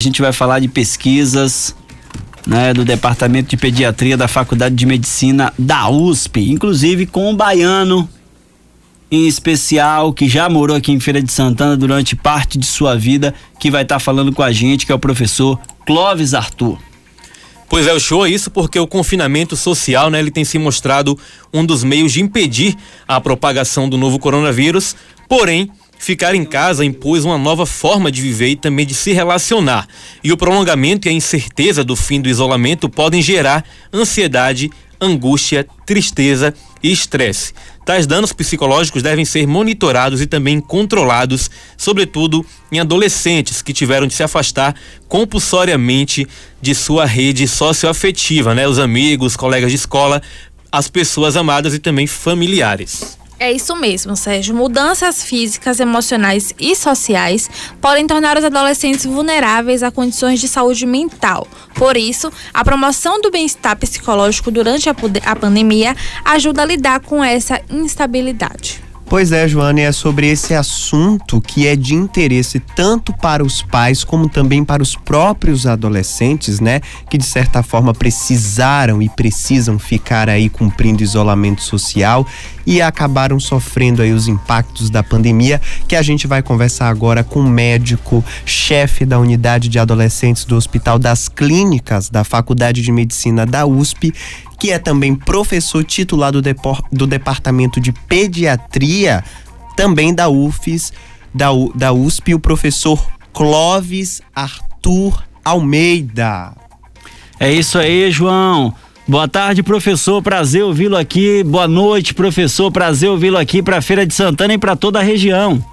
A gente vai falar de pesquisas né, do Departamento de Pediatria da Faculdade de Medicina da USP, inclusive com um baiano em especial que já morou aqui em Feira de Santana durante parte de sua vida, que vai estar tá falando com a gente, que é o professor Clóvis Arthur. Pois é, o show é isso porque o confinamento social, né, ele tem se mostrado um dos meios de impedir a propagação do novo coronavírus, porém, Ficar em casa impôs uma nova forma de viver e também de se relacionar. E o prolongamento e a incerteza do fim do isolamento podem gerar ansiedade, angústia, tristeza e estresse. Tais danos psicológicos devem ser monitorados e também controlados, sobretudo em adolescentes que tiveram de se afastar compulsoriamente de sua rede socioafetiva, né? Os amigos, colegas de escola, as pessoas amadas e também familiares. É isso mesmo, Sérgio. Mudanças físicas, emocionais e sociais podem tornar os adolescentes vulneráveis a condições de saúde mental. Por isso, a promoção do bem-estar psicológico durante a, pandemia ajuda a lidar com essa instabilidade. Pois é, Joana, e é sobre esse assunto que é de interesse tanto para os pais como também para os próprios adolescentes, né? Que de certa forma precisaram e precisam ficar aí cumprindo isolamento social e acabaram sofrendo aí os impactos da pandemia, que a gente vai conversar agora com o médico, chefe da unidade de adolescentes do Hospital das Clínicas da Faculdade de Medicina da USP, que é também professor titular do, do Departamento de Pediatria, também da UFES, da, U, da USP, o professor Clóvis Arthur Almeida. É isso aí, João. Boa tarde, professor. Prazer ouvi-lo aqui. Boa noite, professor. Prazer ouvi-lo aqui para a Feira de Santana e para toda a região.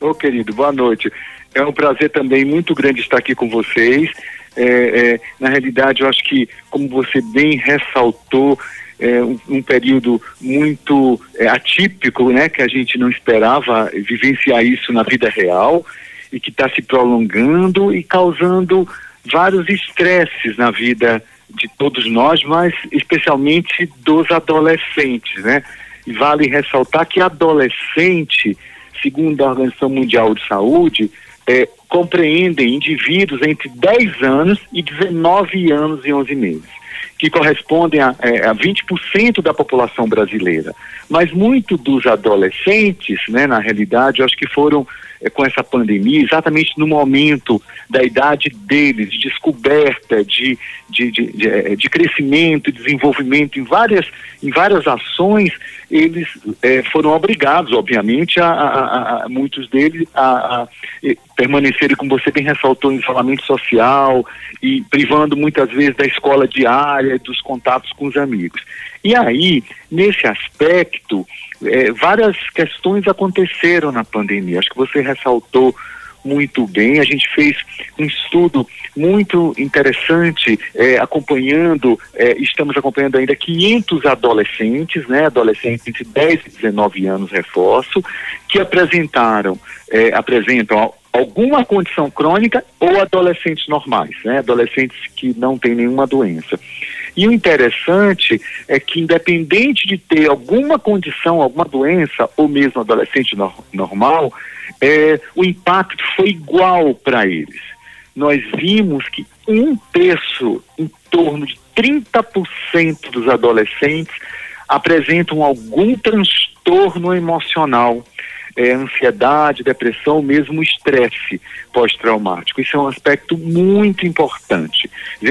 Ô, querido, boa noite. É um prazer também muito grande estar aqui com vocês é, é, na realidade, eu acho que, como você bem ressaltou, é um, um período muito é, atípico, né, que a gente não esperava vivenciar isso na vida real e que está se prolongando e causando vários estresses na vida de todos nós, mas especialmente dos adolescentes, né? E vale ressaltar que adolescente, segundo a Organização Mundial de Saúde, é, compreendem indivíduos entre 10 anos e 19 anos e 11 meses, que correspondem a, é, a 20% da população brasileira. Mas muito dos adolescentes, né, na realidade, eu acho que foram é, com essa pandemia, exatamente no momento da idade deles, de descoberta, de, de, de, de, é, de crescimento, desenvolvimento em várias, em várias ações, eles é, foram obrigados, obviamente, a, a, a muitos deles a, a, permanecerem, como você bem ressaltou, em isolamento social e privando muitas vezes da escola diária, dos contatos com os amigos. E aí, nesse aspecto, é, várias questões aconteceram na pandemia. Acho que você ressaltou muito bem. A gente fez um estudo muito interessante, é, acompanhando, é, estamos acompanhando ainda 500 adolescentes, né, adolescentes de 10 e 19 anos, reforço, que apresentaram, é, apresentam alguma condição crônica ou adolescentes normais, né, adolescentes que não têm nenhuma doença. E o interessante é que, independente de ter alguma condição, alguma doença, ou mesmo adolescente no normal, é, o impacto foi igual para eles. Nós vimos que um terço, em torno de 30% dos adolescentes, apresentam algum transtorno emocional é, ansiedade, depressão, mesmo estresse pós-traumático. Isso é um aspecto muito importante.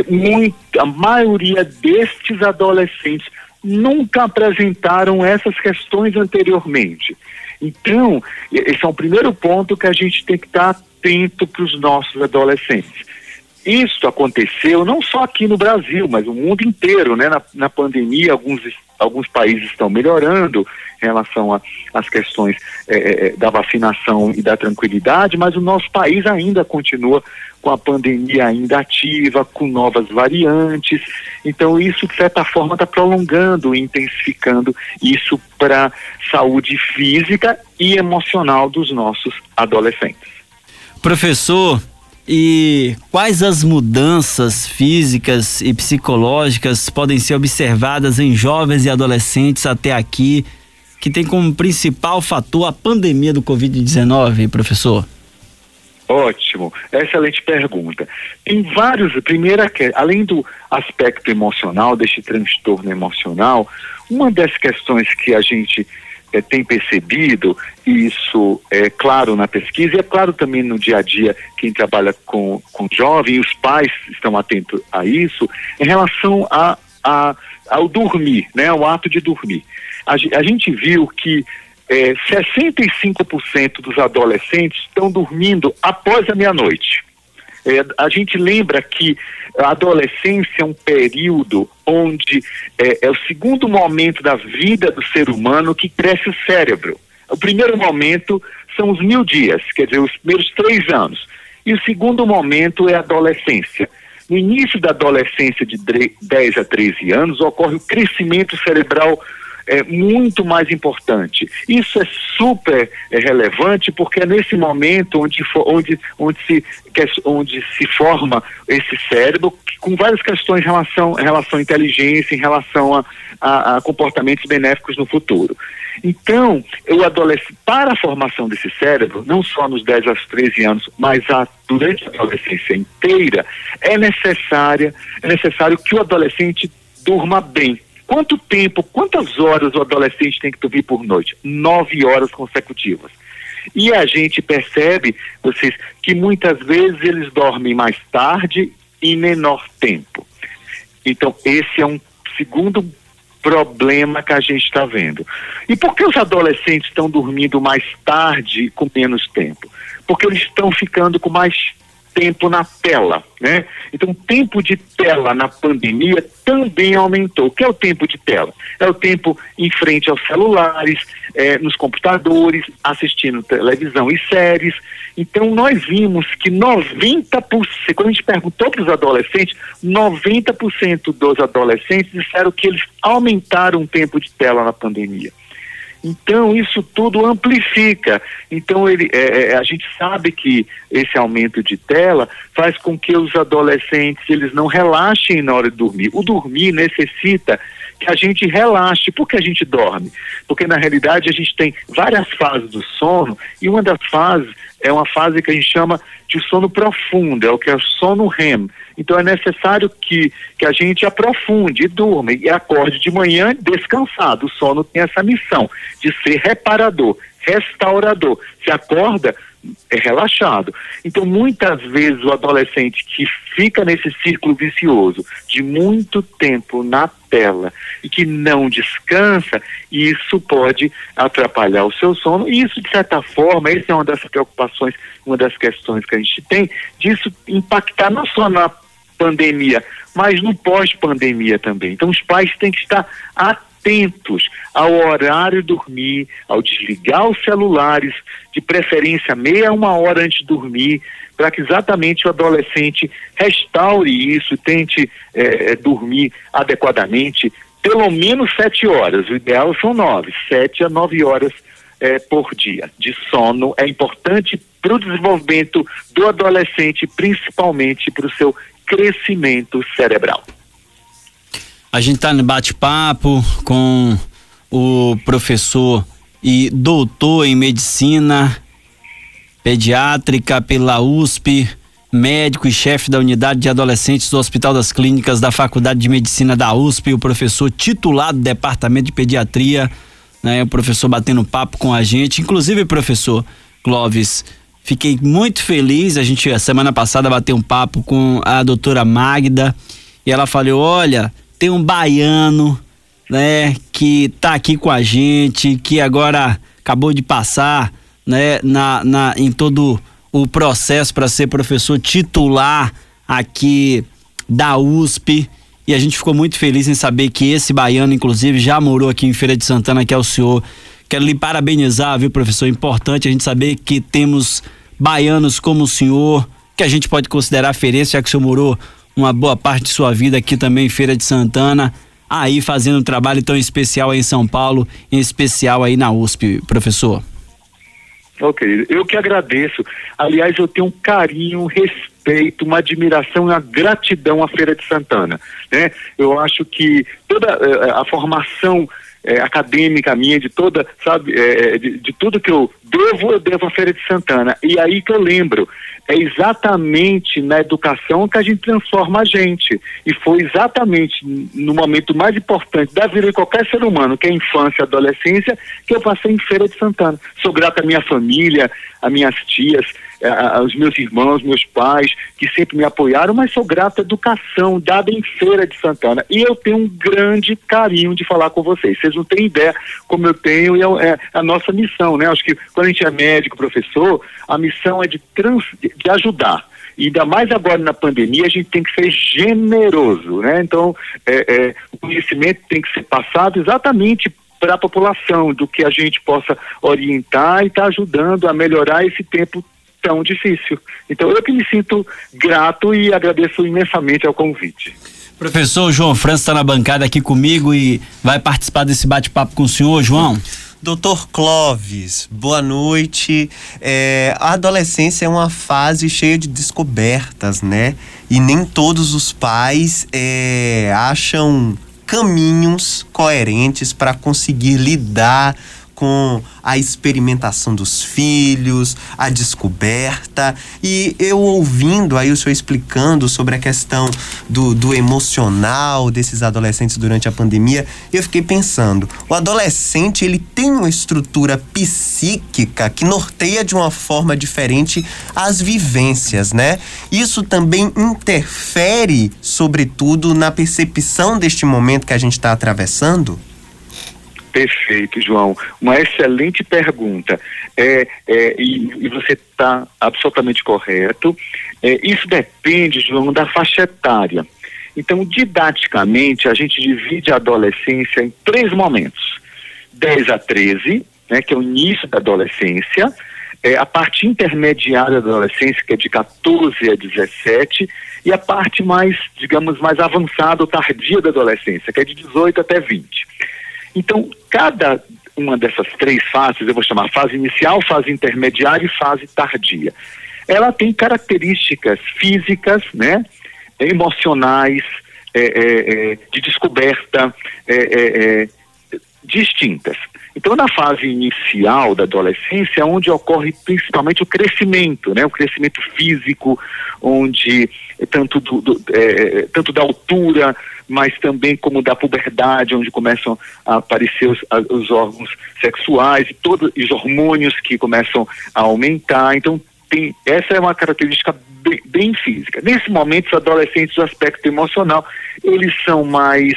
Muito, a maioria destes adolescentes nunca apresentaram essas questões anteriormente. Então, esse é o primeiro ponto que a gente tem que estar atento para os nossos adolescentes. Isso aconteceu não só aqui no Brasil, mas no mundo inteiro, né? Na, na pandemia, alguns, alguns países estão melhorando em relação às questões é, é, é, da vacinação e da tranquilidade, mas o nosso país ainda continua com a pandemia ainda ativa, com novas variantes. Então, isso, de certa forma, está prolongando, intensificando isso para saúde física e emocional dos nossos adolescentes. Professor, e quais as mudanças físicas e psicológicas podem ser observadas em jovens e adolescentes até aqui, que tem como principal fator a pandemia do Covid-19, professor? Ótimo, excelente pergunta. Tem vários, primeira, além do aspecto emocional, deste transtorno emocional, uma das questões que a gente é, tem percebido, isso é claro na pesquisa, e é claro também no dia a dia, quem trabalha com, com jovem, os pais estão atentos a isso, em relação a, a, ao dormir, né, ao ato de dormir. A, a gente viu que é, 65% dos adolescentes estão dormindo após a meia-noite. É, a gente lembra que a adolescência é um período onde é, é, o segundo momento da vida do ser humano que cresce o cérebro. O primeiro momento são os mil dias, quer dizer, os primeiros três anos. E o segundo momento é a adolescência. No início da adolescência de 10 a 13 anos ocorre o crescimento cerebral é muito mais importante. Isso é super é, relevante porque é nesse momento onde, onde, onde, se, onde se forma esse cérebro com várias questões em relação, em relação à inteligência, em relação a, a, a comportamentos benéficos no futuro. Então, o adolescente, para a formação desse cérebro, não só nos 10 aos 13 anos, mas a, durante a adolescência inteira, é necessária, é necessário que o adolescente durma bem. Quanto tempo, quantas horas o adolescente tem que dormir por noite? Nove horas consecutivas. E a gente percebe, vocês, que muitas vezes eles dormem mais tarde e menor tempo. Então, esse é um segundo problema que a gente está vendo. E por que os adolescentes estão dormindo mais tarde com menos tempo? Porque eles estão ficando com mais tempo na tela, né? Então, o tempo de tela na pandemia também aumentou. O que é o tempo de tela? É o tempo em frente aos celulares, é, nos computadores, assistindo televisão e séries. Então, nós vimos que 90%, quando a gente perguntou para os adolescentes, 90% dos adolescentes disseram que eles aumentaram o tempo de tela na pandemia. Então, isso tudo amplifica. Então, ele, é, é, a gente sabe que esse aumento de tela faz com que os adolescentes eles não relaxem na hora de dormir. O dormir necessita que a gente relaxe. Por que a gente dorme? Porque, na realidade, a gente tem várias fases do sono e uma das fases é uma fase que a gente chama de sono profundo, é o que é o sono REM. Então é necessário que, que a gente aprofunde durma e acorde de manhã descansado. O sono tem essa missão de ser reparador, restaurador. Se acorda é relaxado. Então, muitas vezes o adolescente que fica nesse círculo vicioso de muito tempo na tela e que não descansa, isso pode atrapalhar o seu sono. E isso, de certa forma, essa é uma das preocupações, uma das questões que a gente tem, disso impactar não só na pandemia, mas no pós-pandemia também. Então, os pais têm que estar atentos ao horário dormir, ao desligar os celulares, de preferência meia uma hora antes de dormir, para que exatamente o adolescente restaure isso, tente é, dormir adequadamente, pelo menos sete horas. O ideal são nove, sete a nove horas é, por dia de sono é importante para o desenvolvimento do adolescente, principalmente para o seu crescimento cerebral. A gente está no bate-papo com o professor e doutor em medicina pediátrica pela USP, médico e chefe da unidade de adolescentes do Hospital das Clínicas da Faculdade de Medicina da USP, o professor titular do Departamento de Pediatria, né, o professor batendo papo com a gente, inclusive professor Clóvis, Fiquei muito feliz. A gente, a semana passada, bateu um papo com a doutora Magda e ela falou: olha, tem um baiano, né, que tá aqui com a gente, que agora acabou de passar, né, na, na, em todo o processo para ser professor titular aqui da USP. E a gente ficou muito feliz em saber que esse baiano, inclusive, já morou aqui em Feira de Santana, que é o senhor Quero lhe parabenizar, viu, professor? Importante a gente saber que temos baianos como o senhor, que a gente pode considerar referência, já que o senhor morou uma boa parte de sua vida aqui também em Feira de Santana, aí fazendo um trabalho tão especial aí em São Paulo, em especial aí na USP, professor. Ô, querido, eu que agradeço. Aliás, eu tenho um carinho, um respeito, uma admiração e uma gratidão à Feira de Santana. Né? Eu acho que toda uh, a formação é, acadêmica minha, de toda, sabe, de, de, tudo que eu devo, eu devo à Feira de Santana. E aí que eu lembro, é exatamente na educação que a gente transforma a gente. E foi exatamente no momento mais importante da vida de qualquer ser humano, que é a infância e adolescência, que eu passei em Feira de Santana. Sou grato à minha família, às minhas tias, aos meus irmãos, meus pais, que sempre me apoiaram, mas sou grato à educação dada em Feira de Santana. E eu tenho um grande carinho de falar com vocês. Vocês não têm ideia como eu tenho, e é, é a nossa missão, né? Acho que quando a gente é médico, professor, a missão é de, trans, de ajudar. E ainda mais agora na pandemia, a gente tem que ser generoso, né? Então, é, é, o conhecimento tem que ser passado exatamente para a população, do que a gente possa orientar e estar tá ajudando a melhorar esse tempo tão difícil. Então eu que me sinto grato e agradeço imensamente ao convite. Professor João França está na bancada aqui comigo e vai participar desse bate-papo com o senhor, João. Doutor Clóvis, boa noite. É, a adolescência é uma fase cheia de descobertas, né? E nem todos os pais é, acham caminhos coerentes para conseguir lidar com a experimentação dos filhos, a descoberta. E eu ouvindo aí o senhor explicando sobre a questão do, do emocional desses adolescentes durante a pandemia, eu fiquei pensando: o adolescente ele tem uma estrutura psíquica que norteia de uma forma diferente as vivências, né? Isso também interfere, sobretudo, na percepção deste momento que a gente está atravessando? Perfeito, João. Uma excelente pergunta. É, é e, e, você está absolutamente correto. É, isso depende, João, da faixa etária. Então, didaticamente, a gente divide a adolescência em três momentos: 10 a 13, né, que é o início da adolescência, é, a parte intermediária da adolescência, que é de 14 a 17, e a parte mais, digamos, mais avançada ou tardia da adolescência, que é de 18 até 20. Então, cada uma dessas três fases, eu vou chamar fase inicial, fase intermediária e fase tardia, ela tem características físicas, né, emocionais, é, é, é, de descoberta é, é, é, distintas. Então, na fase inicial da adolescência, é onde ocorre principalmente o crescimento, né? o crescimento físico, onde tanto, do, do tanto da altura, mas também como da puberdade, onde começam a aparecer os, a, os órgãos sexuais e todos os hormônios que começam a aumentar. Então, tem, essa é uma característica bem, bem física. Nesse momento, os adolescentes, o aspecto emocional, eles são mais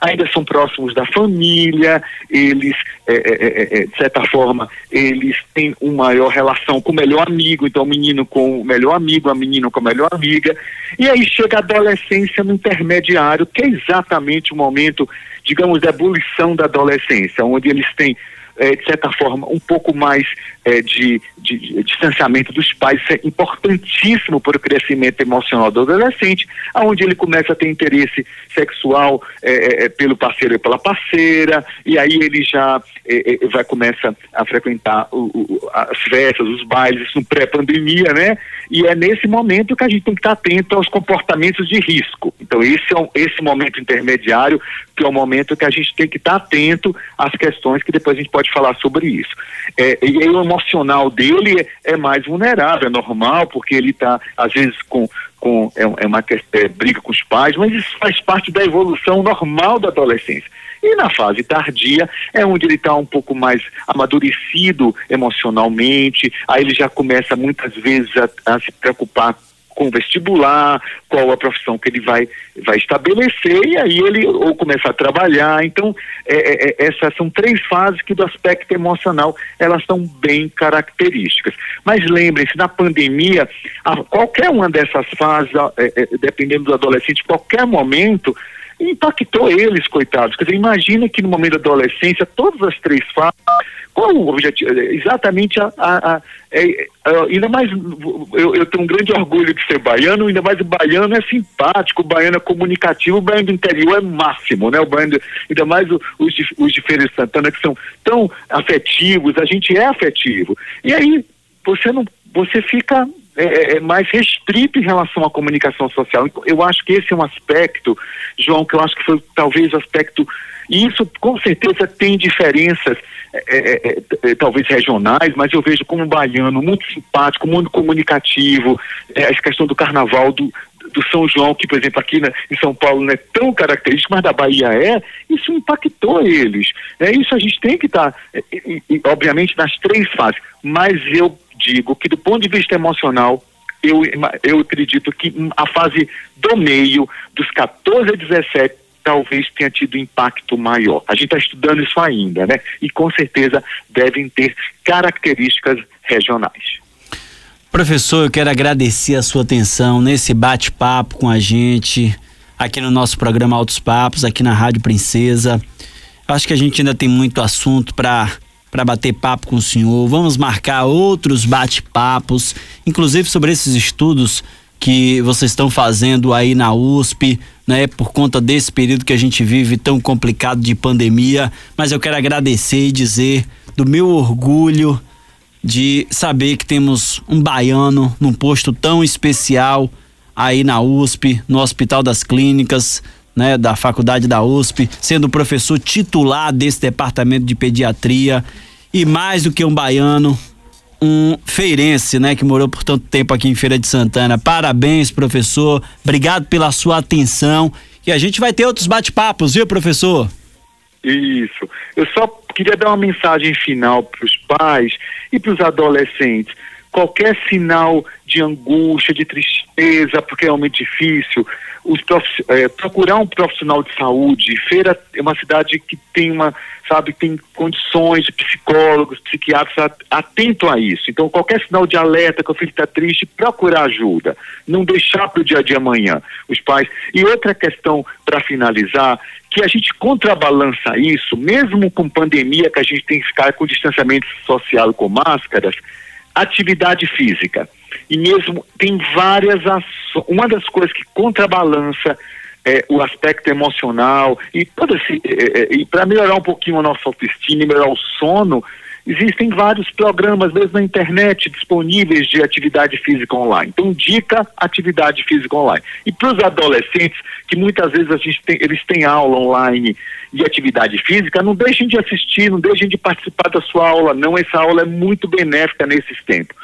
ainda são próximos da família, eles, é é, é, é, de certa forma, eles têm uma maior relação com o melhor amigo, então o menino com o melhor amigo, a menina com a melhor amiga, e aí chega a adolescência no intermediário, que é exatamente o momento, digamos, da ebulição da adolescência, onde eles têm é, de certa forma, um pouco mais é, de, de, de, distanciamento dos pais. Isso é importantíssimo para o crescimento emocional do adolescente, onde ele começa a ter interesse sexual é, é, é, pelo parceiro e pela parceira, e aí ele já é, vai começa a frequentar o, o, as festas, os bailes, isso pré-pandemia, né? E é nesse momento que a gente tem que estar atento aos comportamentos de risco. Então, esse é um, esse momento intermediário, que é o momento que a gente tem que estar atento às questões que depois a gente pode falar sobre isso. É, e aí o emocional dele é, é mais vulnerável, é normal, porque ele está, às vezes, com com é, é uma é, briga com os pais, mas isso faz parte da evolução normal da adolescência. E na fase tardia é onde ele está um pouco mais amadurecido emocionalmente, aí ele já começa muitas vezes a, a se preocupar com vestibular, qual a profissão que ele vai, vai estabelecer, e aí ele ou começar a trabalhar. Então, é, é, é, essas são três fases que do aspecto emocional elas são bem características. Mas lembrem-se, na pandemia, a, qualquer uma dessas fases, é, é, dependendo do adolescente, qualquer momento, impactou eles, coitados. Quer dizer, imagina que no momento da adolescência, todas as três fases, qual o objetivo? Exatamente a. a, a é, é, ainda mais, eu, eu, tenho um grande orgulho de ser baiano, ainda mais o baiano é simpático, o baiano é comunicativo, o baiano do interior é máximo, né? O baiano, ainda mais os, os de Feira de Santana, que são tão afetivos, a gente é afetivo. E aí, você não. Você fica é, é, mais restrito em relação à comunicação social. Então, eu acho que esse é um aspecto, João, que eu acho que foi talvez o aspecto. E isso com certeza tem diferenças, é, é, é, talvez regionais, mas eu vejo como um baiano muito simpático, muito comunicativo, a questão do carnaval do, do São João, que, por exemplo, aqui na, em São Paulo não é tão característico, mas da Bahia é, isso impactou eles. É, isso a gente tem que estar, tá, obviamente, nas três fases. Mas eu digo que, do ponto de vista emocional, eu, eu acredito que a fase do meio, dos 14 a 17, talvez tenha tido impacto maior. A gente está estudando isso ainda, né? E com certeza devem ter características regionais. Professor, eu quero agradecer a sua atenção nesse bate-papo com a gente aqui no nosso programa Altos Papos, aqui na Rádio Princesa. Acho que a gente ainda tem muito assunto para para bater papo com o senhor. Vamos marcar outros bate-papos, inclusive sobre esses estudos que vocês estão fazendo aí na USP, né, por conta desse período que a gente vive tão complicado de pandemia. Mas eu quero agradecer e dizer do meu orgulho de saber que temos um baiano num posto tão especial aí na USP, no Hospital das Clínicas, né, da faculdade da USP, sendo professor titular desse departamento de pediatria e mais do que um baiano, um feirense, né, que morou por tanto tempo aqui em Feira de Santana. Parabéns, professor. Obrigado pela sua atenção. E a gente vai ter outros bate-papos, viu, professor? Isso. Eu só queria dar uma mensagem final para os pais e para os adolescentes. Qualquer sinal de angústia, de tristeza, porque é realmente difícil, é, procurar um profissional de saúde. Feira é uma cidade que tem uma, sabe, tem condições de psicólogos, psiquiatras atento a isso. Então, qualquer sinal de alerta que o filho está triste, procurar ajuda. Não deixar para o dia de amanhã os pais. E outra questão para finalizar, que a gente contrabalança isso, mesmo com pandemia, que a gente tem que ficar com distanciamento social com máscaras, atividade física. E mesmo tem várias ações. Uma das coisas que contrabalança é, o aspecto emocional e é, é, e para melhorar um pouquinho a nossa autoestima, melhorar o sono, existem vários programas, mesmo na internet, disponíveis de atividade física online. Então, dica atividade física online. E para os adolescentes, que muitas vezes tem, eles têm aula online de atividade física, não deixem de assistir, não deixem de participar da sua aula, não. Essa aula é muito benéfica nesses tempos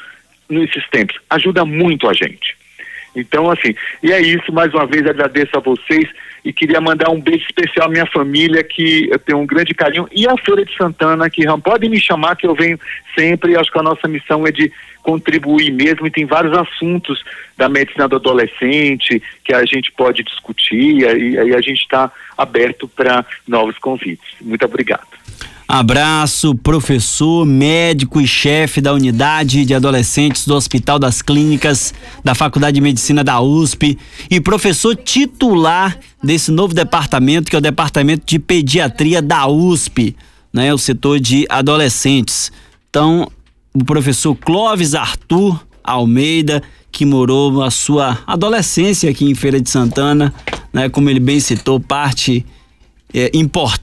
nesses tempos. Ajuda muito a gente. Então, assim, e é isso, mais uma vez agradeço a vocês e queria mandar um beijo especial à minha família, que eu tenho um grande carinho, e à Feira de Santana, que podem me chamar, que eu venho sempre, acho que a nossa missão é de contribuir mesmo, e tem vários assuntos da medicina do adolescente que a gente pode discutir, e aí a gente está aberto para novos convites. Muito obrigado. Abraço, professor, médico e chefe da unidade de adolescentes do Hospital das Clínicas da Faculdade de Medicina da USP e professor titular desse novo departamento que é o Departamento de Pediatria da USP, né, o setor de adolescentes. Então, o professor Clóvis Arthur Almeida, que morou a sua adolescência aqui em Feira de Santana, né, como ele bem citou, parte é, importante